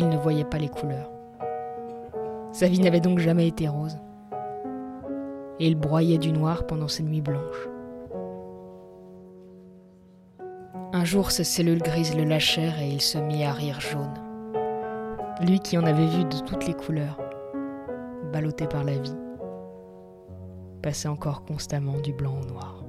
Il ne voyait pas les couleurs. Sa vie n'avait donc jamais été rose. Et il broyait du noir pendant ses nuits blanches. Un jour, ses cellules grises le lâchèrent et il se mit à rire jaune. Lui qui en avait vu de toutes les couleurs, ballotté par la vie, passait encore constamment du blanc au noir.